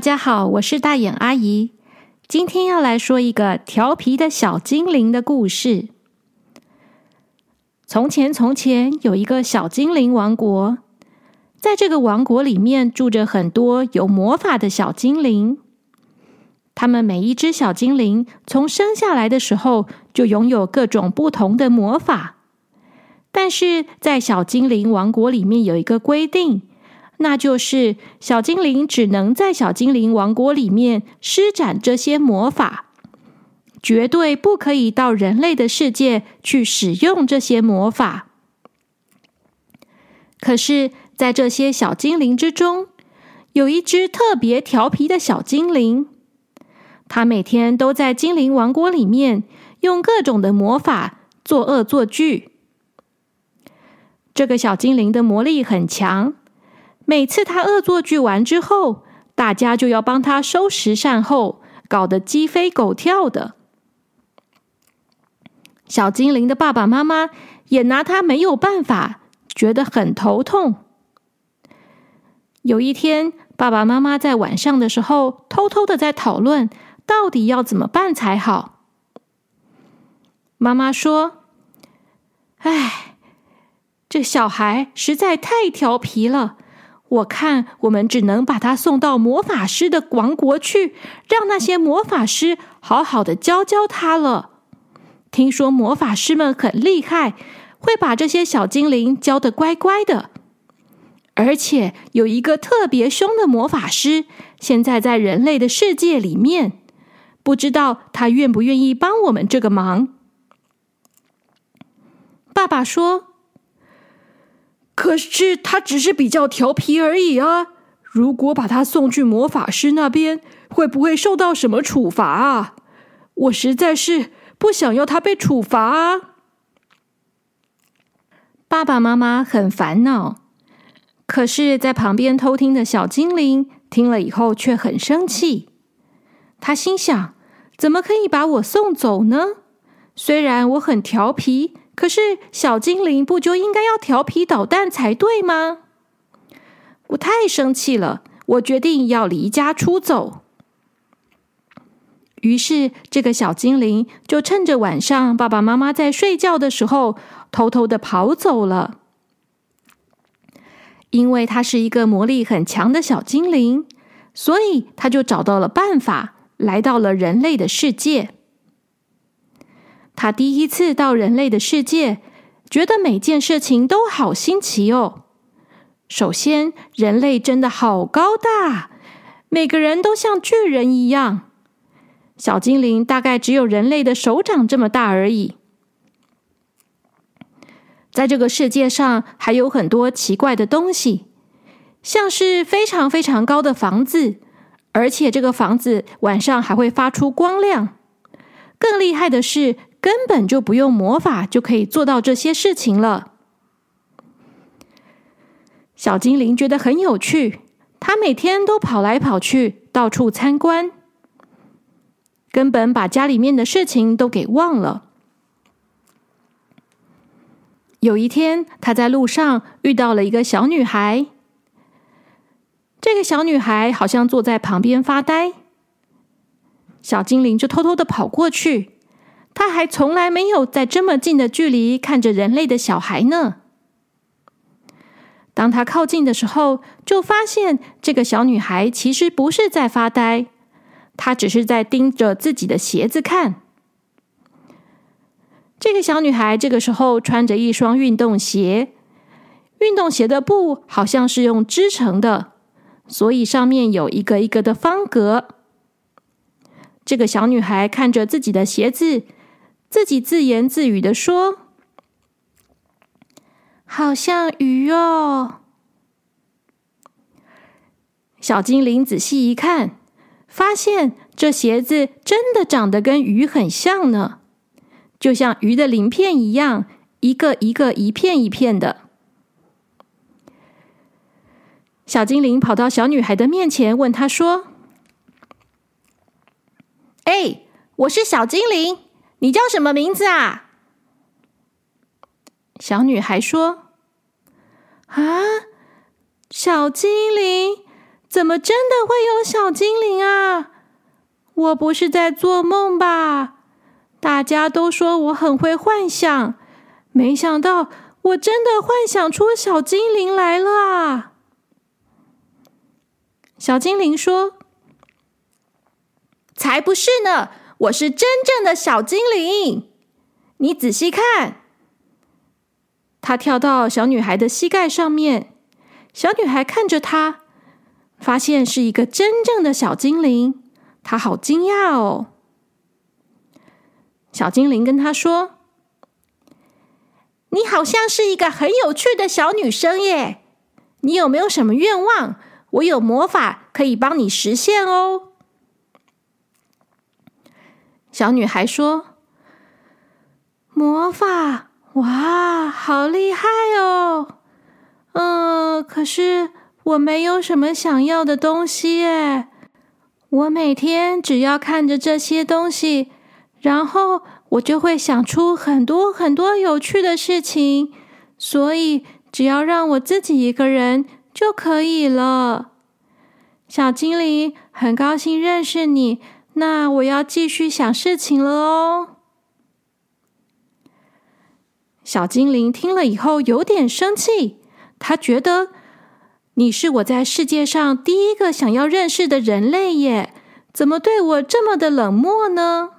大家好，我是大眼阿姨。今天要来说一个调皮的小精灵的故事。从前，从前有一个小精灵王国，在这个王国里面住着很多有魔法的小精灵。他们每一只小精灵从生下来的时候就拥有各种不同的魔法，但是在小精灵王国里面有一个规定。那就是小精灵只能在小精灵王国里面施展这些魔法，绝对不可以到人类的世界去使用这些魔法。可是，在这些小精灵之中，有一只特别调皮的小精灵，他每天都在精灵王国里面用各种的魔法作恶作剧。这个小精灵的魔力很强。每次他恶作剧完之后，大家就要帮他收拾善后，搞得鸡飞狗跳的。小精灵的爸爸妈妈也拿他没有办法，觉得很头痛。有一天，爸爸妈妈在晚上的时候偷偷的在讨论，到底要怎么办才好。妈妈说：“哎，这小孩实在太调皮了。”我看，我们只能把他送到魔法师的王国去，让那些魔法师好好的教教他了。听说魔法师们很厉害，会把这些小精灵教得乖乖的。而且有一个特别凶的魔法师，现在在人类的世界里面，不知道他愿不愿意帮我们这个忙。爸爸说。可是他只是比较调皮而已啊！如果把他送去魔法师那边，会不会受到什么处罚啊？我实在是不想要他被处罚啊！爸爸妈妈很烦恼，可是，在旁边偷听的小精灵听了以后却很生气。他心想：怎么可以把我送走呢？虽然我很调皮。可是小精灵不就应该要调皮捣蛋才对吗？我太生气了，我决定要离家出走。于是，这个小精灵就趁着晚上爸爸妈妈在睡觉的时候，偷偷的跑走了。因为他是一个魔力很强的小精灵，所以他就找到了办法，来到了人类的世界。他第一次到人类的世界，觉得每件事情都好新奇哦。首先，人类真的好高大，每个人都像巨人一样。小精灵大概只有人类的手掌这么大而已。在这个世界上，还有很多奇怪的东西，像是非常非常高的房子，而且这个房子晚上还会发出光亮。更厉害的是。根本就不用魔法就可以做到这些事情了。小精灵觉得很有趣，他每天都跑来跑去，到处参观，根本把家里面的事情都给忘了。有一天，他在路上遇到了一个小女孩，这个小女孩好像坐在旁边发呆，小精灵就偷偷的跑过去。他还从来没有在这么近的距离看着人类的小孩呢。当他靠近的时候，就发现这个小女孩其实不是在发呆，她只是在盯着自己的鞋子看。这个小女孩这个时候穿着一双运动鞋，运动鞋的布好像是用织成的，所以上面有一个一个的方格。这个小女孩看着自己的鞋子。自己自言自语的说：“好像鱼哦。”小精灵仔细一看，发现这鞋子真的长得跟鱼很像呢，就像鱼的鳞片一样，一个一个、一片一片的。小精灵跑到小女孩的面前，问她说：“哎，我是小精灵。”你叫什么名字啊？小女孩说：“啊，小精灵，怎么真的会有小精灵啊？我不是在做梦吧？大家都说我很会幻想，没想到我真的幻想出小精灵来了啊！小精灵说：“才不是呢，我是真正的小精灵。你仔细看。”他跳到小女孩的膝盖上面，小女孩看着他，发现是一个真正的小精灵，她好惊讶哦。小精灵跟他说：“你好像是一个很有趣的小女生耶，你有没有什么愿望？我有魔法可以帮你实现哦。”小女孩说：“魔法，哇，好厉害哦！嗯，可是我没有什么想要的东西耶，我每天只要看着这些东西。”然后我就会想出很多很多有趣的事情，所以只要让我自己一个人就可以了。小精灵，很高兴认识你，那我要继续想事情了哦。小精灵听了以后有点生气，他觉得你是我在世界上第一个想要认识的人类耶，怎么对我这么的冷漠呢？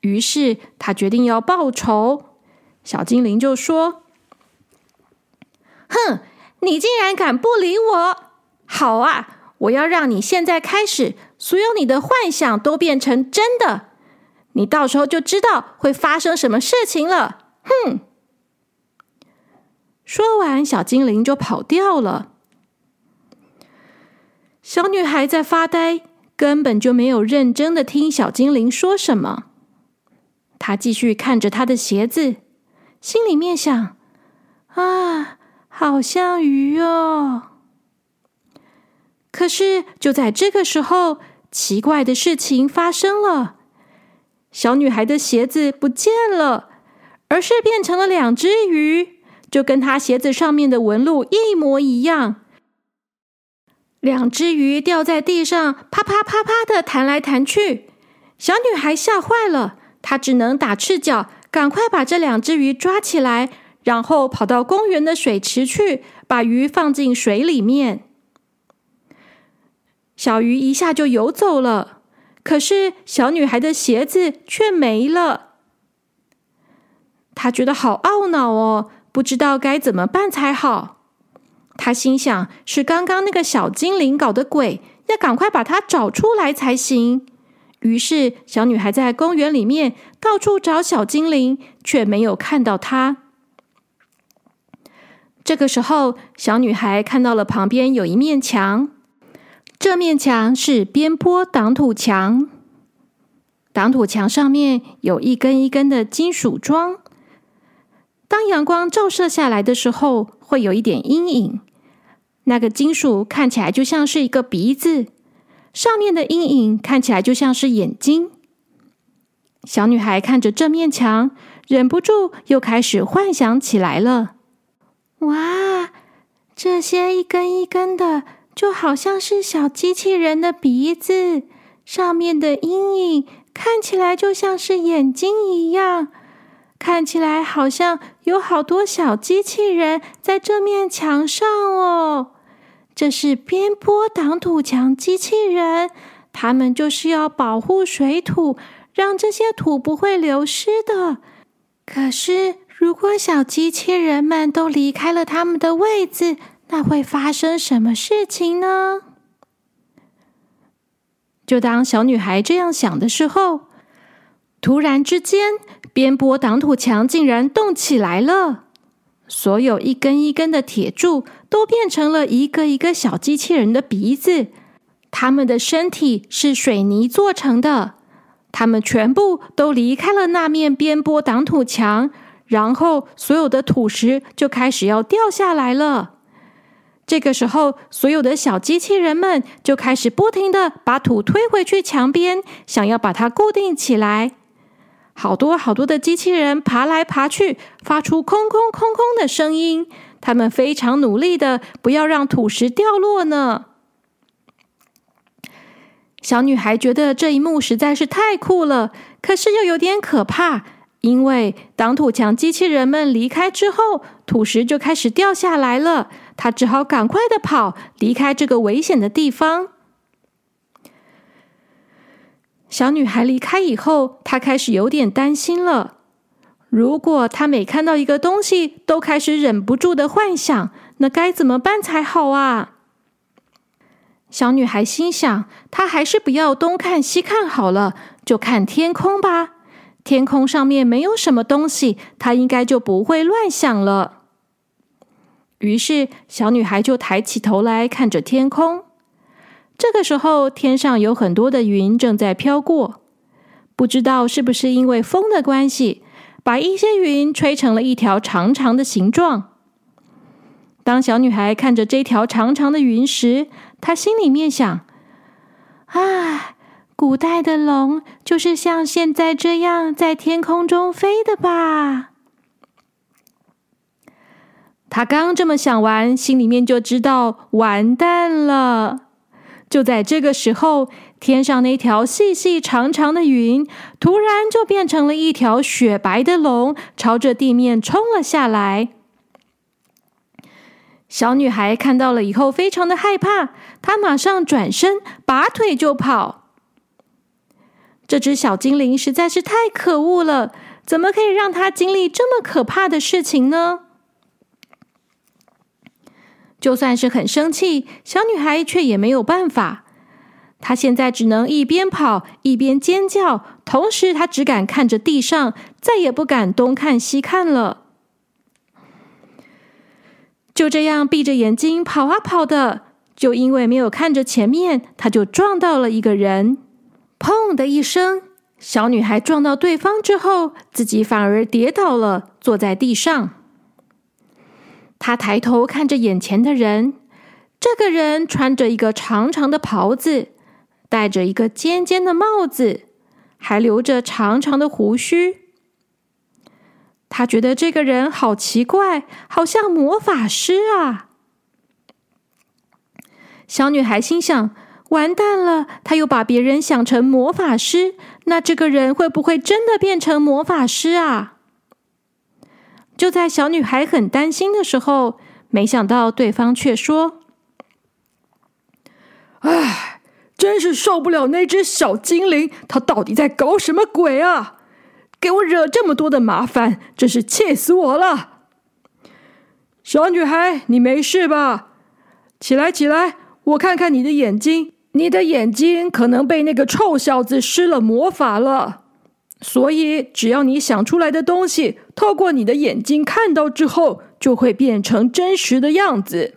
于是他决定要报仇。小精灵就说：“哼，你竟然敢不理我！好啊，我要让你现在开始，所有你的幻想都变成真的。你到时候就知道会发生什么事情了。”哼！说完，小精灵就跑掉了。小女孩在发呆，根本就没有认真的听小精灵说什么。她继续看着她的鞋子，心里面想：“啊，好像鱼哦。”可是就在这个时候，奇怪的事情发生了：小女孩的鞋子不见了，而是变成了两只鱼，就跟她鞋子上面的纹路一模一样。两只鱼掉在地上，啪啪啪啪的弹来弹去，小女孩吓坏了。她只能打赤脚，赶快把这两只鱼抓起来，然后跑到公园的水池去，把鱼放进水里面。小鱼一下就游走了，可是小女孩的鞋子却没了。他觉得好懊恼哦，不知道该怎么办才好。他心想：是刚刚那个小精灵搞的鬼，要赶快把它找出来才行。于是，小女孩在公园里面到处找小精灵，却没有看到它。这个时候，小女孩看到了旁边有一面墙，这面墙是边坡挡土墙。挡土墙上面有一根一根的金属桩，当阳光照射下来的时候，会有一点阴影。那个金属看起来就像是一个鼻子。上面的阴影看起来就像是眼睛。小女孩看着这面墙，忍不住又开始幻想起来了。哇，这些一根一根的，就好像是小机器人的鼻子，上面的阴影看起来就像是眼睛一样，看起来好像有好多小机器人在这面墙上哦。这是边坡挡土墙机器人，他们就是要保护水土，让这些土不会流失的。可是，如果小机器人们都离开了他们的位置，那会发生什么事情呢？就当小女孩这样想的时候，突然之间，边坡挡土墙竟然动起来了。所有一根一根的铁柱都变成了一个一个小机器人的鼻子，他们的身体是水泥做成的。他们全部都离开了那面边坡挡土墙，然后所有的土石就开始要掉下来了。这个时候，所有的小机器人们就开始不停的把土推回去墙边，想要把它固定起来。好多好多的机器人爬来爬去，发出空空空空的声音。他们非常努力的，不要让土石掉落呢。小女孩觉得这一幕实在是太酷了，可是又有点可怕，因为当土墙机器人们离开之后，土石就开始掉下来了。她只好赶快的跑，离开这个危险的地方。小女孩离开以后，她开始有点担心了。如果她每看到一个东西都开始忍不住的幻想，那该怎么办才好啊？小女孩心想：“她还是不要东看西看好了，就看天空吧。天空上面没有什么东西，她应该就不会乱想了。”于是，小女孩就抬起头来看着天空。这个时候，天上有很多的云正在飘过，不知道是不是因为风的关系，把一些云吹成了一条长长的形状。当小女孩看着这条长长的云时，她心里面想：“啊，古代的龙就是像现在这样在天空中飞的吧？”她刚这么想完，心里面就知道完蛋了。就在这个时候，天上那条细细长长的云突然就变成了一条雪白的龙，朝着地面冲了下来。小女孩看到了以后，非常的害怕，她马上转身，拔腿就跑。这只小精灵实在是太可恶了，怎么可以让她经历这么可怕的事情呢？就算是很生气，小女孩却也没有办法。她现在只能一边跑一边尖叫，同时她只敢看着地上，再也不敢东看西看了。就这样闭着眼睛跑啊跑的，就因为没有看着前面，她就撞到了一个人。砰的一声，小女孩撞到对方之后，自己反而跌倒了，坐在地上。他抬头看着眼前的人，这个人穿着一个长长的袍子，戴着一个尖尖的帽子，还留着长长的胡须。他觉得这个人好奇怪，好像魔法师啊！小女孩心想：完蛋了，他又把别人想成魔法师，那这个人会不会真的变成魔法师啊？就在小女孩很担心的时候，没想到对方却说：“唉，真是受不了那只小精灵，它到底在搞什么鬼啊？给我惹这么多的麻烦，真是气死我了！”小女孩，你没事吧？起来，起来，我看看你的眼睛，你的眼睛可能被那个臭小子施了魔法了。所以，只要你想出来的东西，透过你的眼睛看到之后，就会变成真实的样子。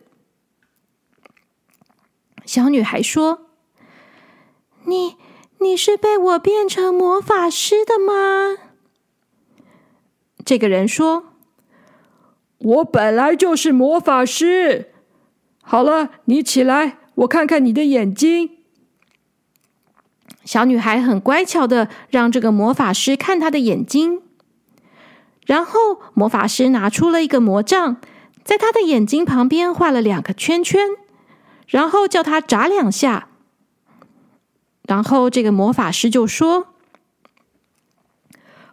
小女孩说：“你，你是被我变成魔法师的吗？”这个人说：“我本来就是魔法师。”好了，你起来，我看看你的眼睛。小女孩很乖巧的让这个魔法师看她的眼睛，然后魔法师拿出了一个魔杖，在她的眼睛旁边画了两个圈圈，然后叫她眨两下，然后这个魔法师就说：“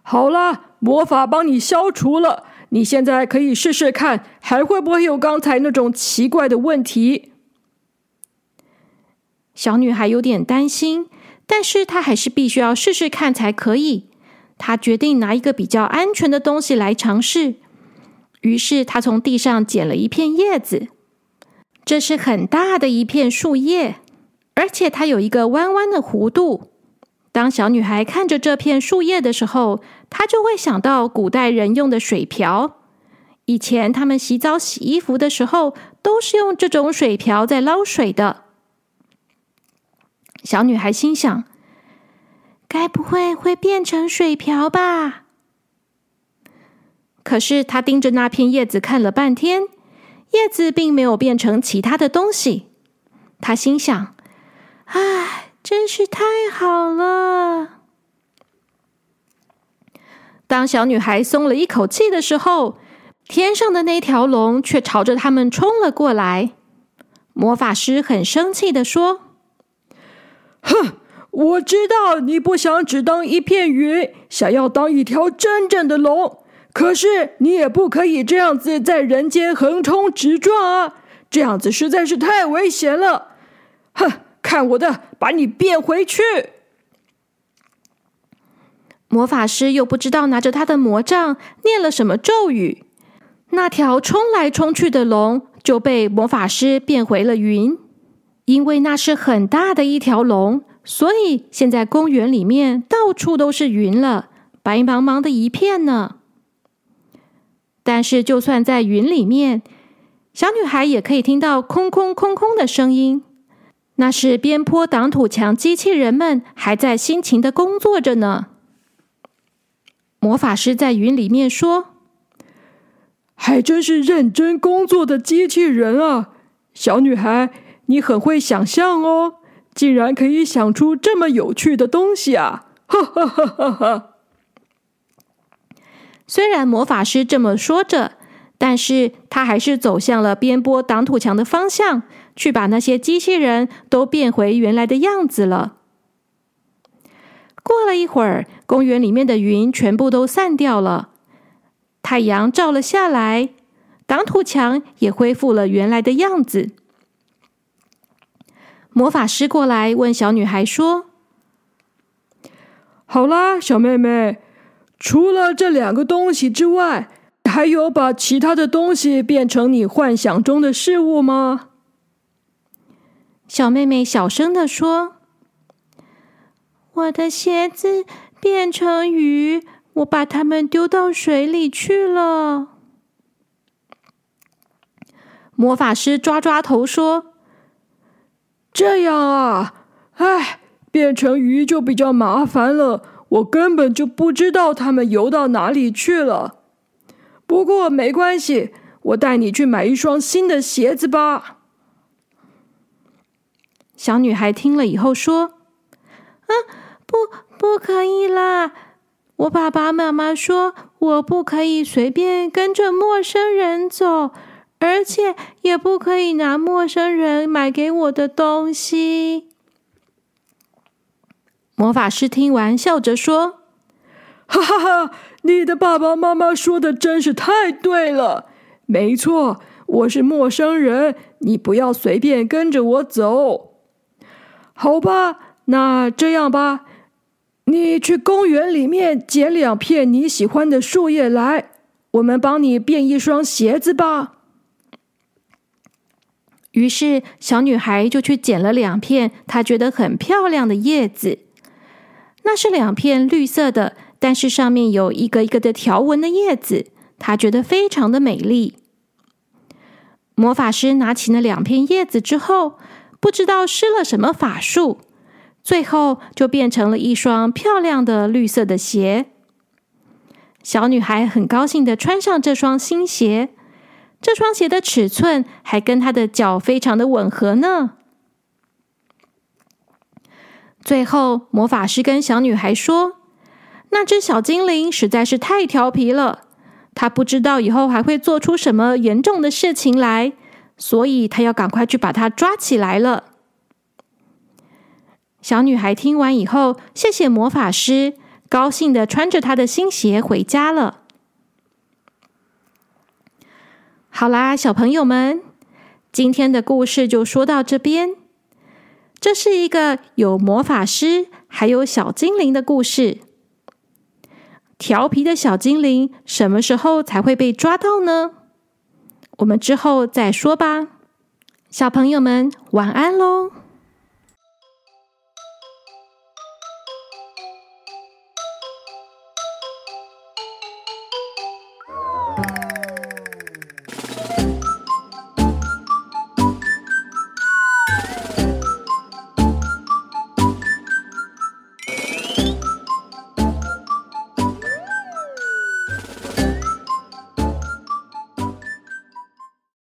好了，魔法帮你消除了，你现在可以试试看，还会不会有刚才那种奇怪的问题？”小女孩有点担心。但是他还是必须要试试看才可以。他决定拿一个比较安全的东西来尝试。于是他从地上捡了一片叶子，这是很大的一片树叶，而且它有一个弯弯的弧度。当小女孩看着这片树叶的时候，她就会想到古代人用的水瓢。以前他们洗澡、洗衣服的时候，都是用这种水瓢在捞水的。小女孩心想：“该不会会变成水瓢吧？”可是她盯着那片叶子看了半天，叶子并没有变成其他的东西。她心想：“唉，真是太好了！”当小女孩松了一口气的时候，天上的那条龙却朝着他们冲了过来。魔法师很生气的说。哼，我知道你不想只当一片云，想要当一条真正的龙。可是你也不可以这样子在人间横冲直撞啊！这样子实在是太危险了。哼，看我的，把你变回去！魔法师又不知道拿着他的魔杖念了什么咒语，那条冲来冲去的龙就被魔法师变回了云。因为那是很大的一条龙，所以现在公园里面到处都是云了，白茫茫的一片呢。但是就算在云里面，小女孩也可以听到空空空空的声音，那是边坡挡土墙机器人们还在辛勤的工作着呢。魔法师在云里面说：“还真是认真工作的机器人啊，小女孩。”你很会想象哦，竟然可以想出这么有趣的东西啊！哈哈哈哈哈！虽然魔法师这么说着，但是他还是走向了边坡挡土墙的方向，去把那些机器人都变回原来的样子了。过了一会儿，公园里面的云全部都散掉了，太阳照了下来，挡土墙也恢复了原来的样子。魔法师过来问小女孩说：“好啦，小妹妹，除了这两个东西之外，还有把其他的东西变成你幻想中的事物吗？”小妹妹小声的说：“我的鞋子变成鱼，我把它们丢到水里去了。”魔法师抓抓头说。这样啊，唉，变成鱼就比较麻烦了。我根本就不知道它们游到哪里去了。不过没关系，我带你去买一双新的鞋子吧。小女孩听了以后说：“啊，不，不可以啦！我爸爸妈妈说我不可以随便跟着陌生人走。”而且也不可以拿陌生人买给我的东西。魔法师听完，笑着说：“哈哈哈，你的爸爸妈妈说的真是太对了。没错，我是陌生人，你不要随便跟着我走。好吧，那这样吧，你去公园里面捡两片你喜欢的树叶来，我们帮你变一双鞋子吧。”于是，小女孩就去捡了两片她觉得很漂亮的叶子。那是两片绿色的，但是上面有一个一个的条纹的叶子，她觉得非常的美丽。魔法师拿起那两片叶子之后，不知道施了什么法术，最后就变成了一双漂亮的绿色的鞋。小女孩很高兴的穿上这双新鞋。这双鞋的尺寸还跟他的脚非常的吻合呢。最后，魔法师跟小女孩说：“那只小精灵实在是太调皮了，他不知道以后还会做出什么严重的事情来，所以他要赶快去把它抓起来了。”小女孩听完以后，谢谢魔法师，高兴的穿着她的新鞋回家了。好啦，小朋友们，今天的故事就说到这边。这是一个有魔法师还有小精灵的故事。调皮的小精灵什么时候才会被抓到呢？我们之后再说吧。小朋友们，晚安喽。